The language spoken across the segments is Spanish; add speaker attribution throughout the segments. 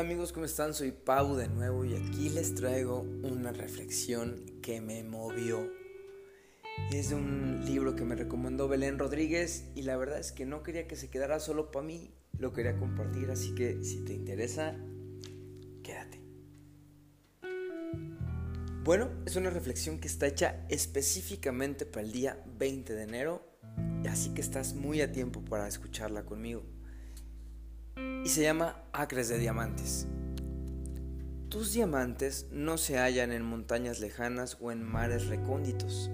Speaker 1: amigos? ¿Cómo están? Soy Pau de nuevo y aquí les traigo una reflexión que me movió. Es de un libro que me recomendó Belén Rodríguez y la verdad es que no quería que se quedara solo para mí, lo quería compartir, así que si te interesa, quédate. Bueno, es una reflexión que está hecha específicamente para el día 20 de enero, así que estás muy a tiempo para escucharla conmigo y se llama Acres de Diamantes. Tus diamantes no se hallan en montañas lejanas o en mares recónditos.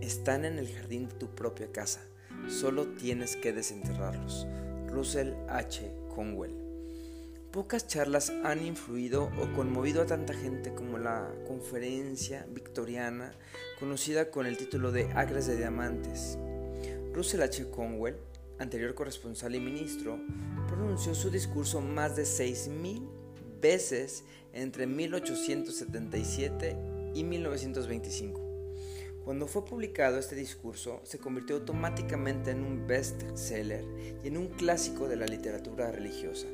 Speaker 1: Están en el jardín de tu propia casa. Solo tienes que desenterrarlos. Russell H. Conwell. Pocas charlas han influido o conmovido a tanta gente como la conferencia victoriana conocida con el título de Acres de Diamantes. Russell H. Conwell anterior corresponsal y ministro, pronunció su discurso más de 6.000 veces entre 1877 y 1925. Cuando fue publicado este discurso, se convirtió automáticamente en un bestseller y en un clásico de la literatura religiosa.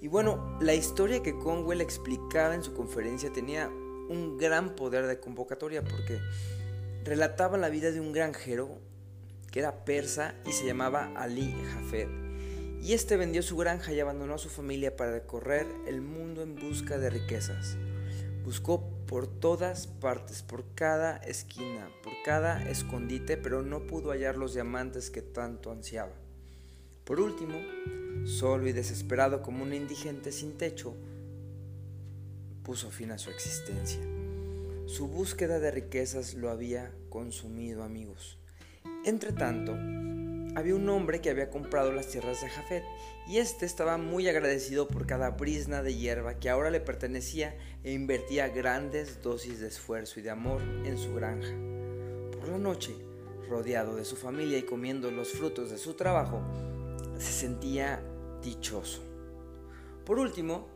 Speaker 1: Y bueno, la historia que Conwell explicaba en su conferencia tenía un gran poder de convocatoria porque relataba la vida de un granjero que era persa y se llamaba Ali Jafet. Y este vendió su granja y abandonó a su familia para recorrer el mundo en busca de riquezas. Buscó por todas partes, por cada esquina, por cada escondite, pero no pudo hallar los diamantes que tanto ansiaba. Por último, solo y desesperado como un indigente sin techo, puso fin a su existencia. Su búsqueda de riquezas lo había consumido, amigos. Entre tanto, había un hombre que había comprado las tierras de Jafet y este estaba muy agradecido por cada brisna de hierba que ahora le pertenecía e invertía grandes dosis de esfuerzo y de amor en su granja. Por la noche, rodeado de su familia y comiendo los frutos de su trabajo, se sentía dichoso. Por último,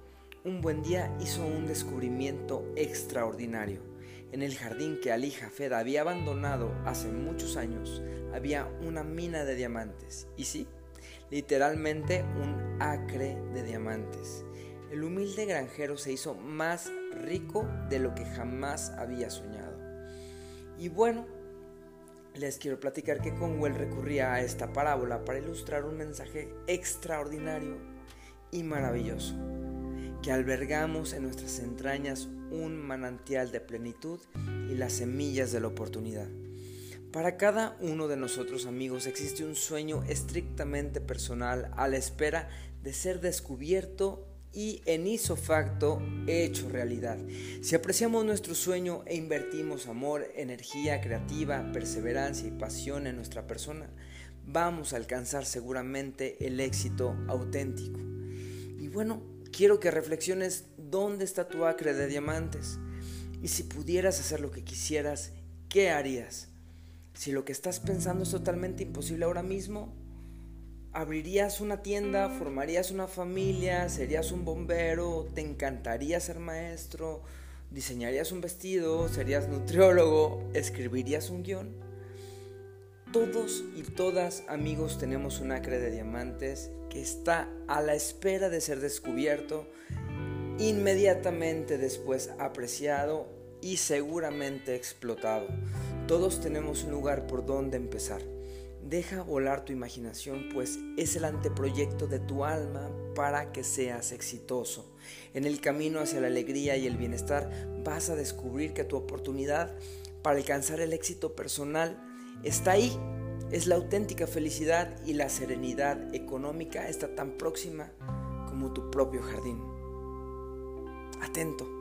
Speaker 1: un buen día hizo un descubrimiento extraordinario en el jardín que Ali Jafed había abandonado hace muchos años había una mina de diamantes. Y sí, literalmente un acre de diamantes. El humilde granjero se hizo más rico de lo que jamás había soñado. Y bueno, les quiero platicar que Conwell recurría a esta parábola para ilustrar un mensaje extraordinario y maravilloso que albergamos en nuestras entrañas un manantial de plenitud y las semillas de la oportunidad. Para cada uno de nosotros amigos existe un sueño estrictamente personal a la espera de ser descubierto y en isofacto hecho realidad. Si apreciamos nuestro sueño e invertimos amor, energía creativa, perseverancia y pasión en nuestra persona, vamos a alcanzar seguramente el éxito auténtico. Y bueno, quiero que reflexiones dónde está tu acre de diamantes. Y si pudieras hacer lo que quisieras, ¿qué harías? Si lo que estás pensando es totalmente imposible ahora mismo, ¿abrirías una tienda, formarías una familia, serías un bombero, te encantaría ser maestro, diseñarías un vestido, serías nutriólogo, escribirías un guion? Todos y todas amigos tenemos un acre de diamantes que está a la espera de ser descubierto inmediatamente después apreciado y seguramente explotado. Todos tenemos un lugar por donde empezar. Deja volar tu imaginación, pues es el anteproyecto de tu alma para que seas exitoso. En el camino hacia la alegría y el bienestar vas a descubrir que tu oportunidad para alcanzar el éxito personal está ahí. Es la auténtica felicidad y la serenidad económica está tan próxima como tu propio jardín atento.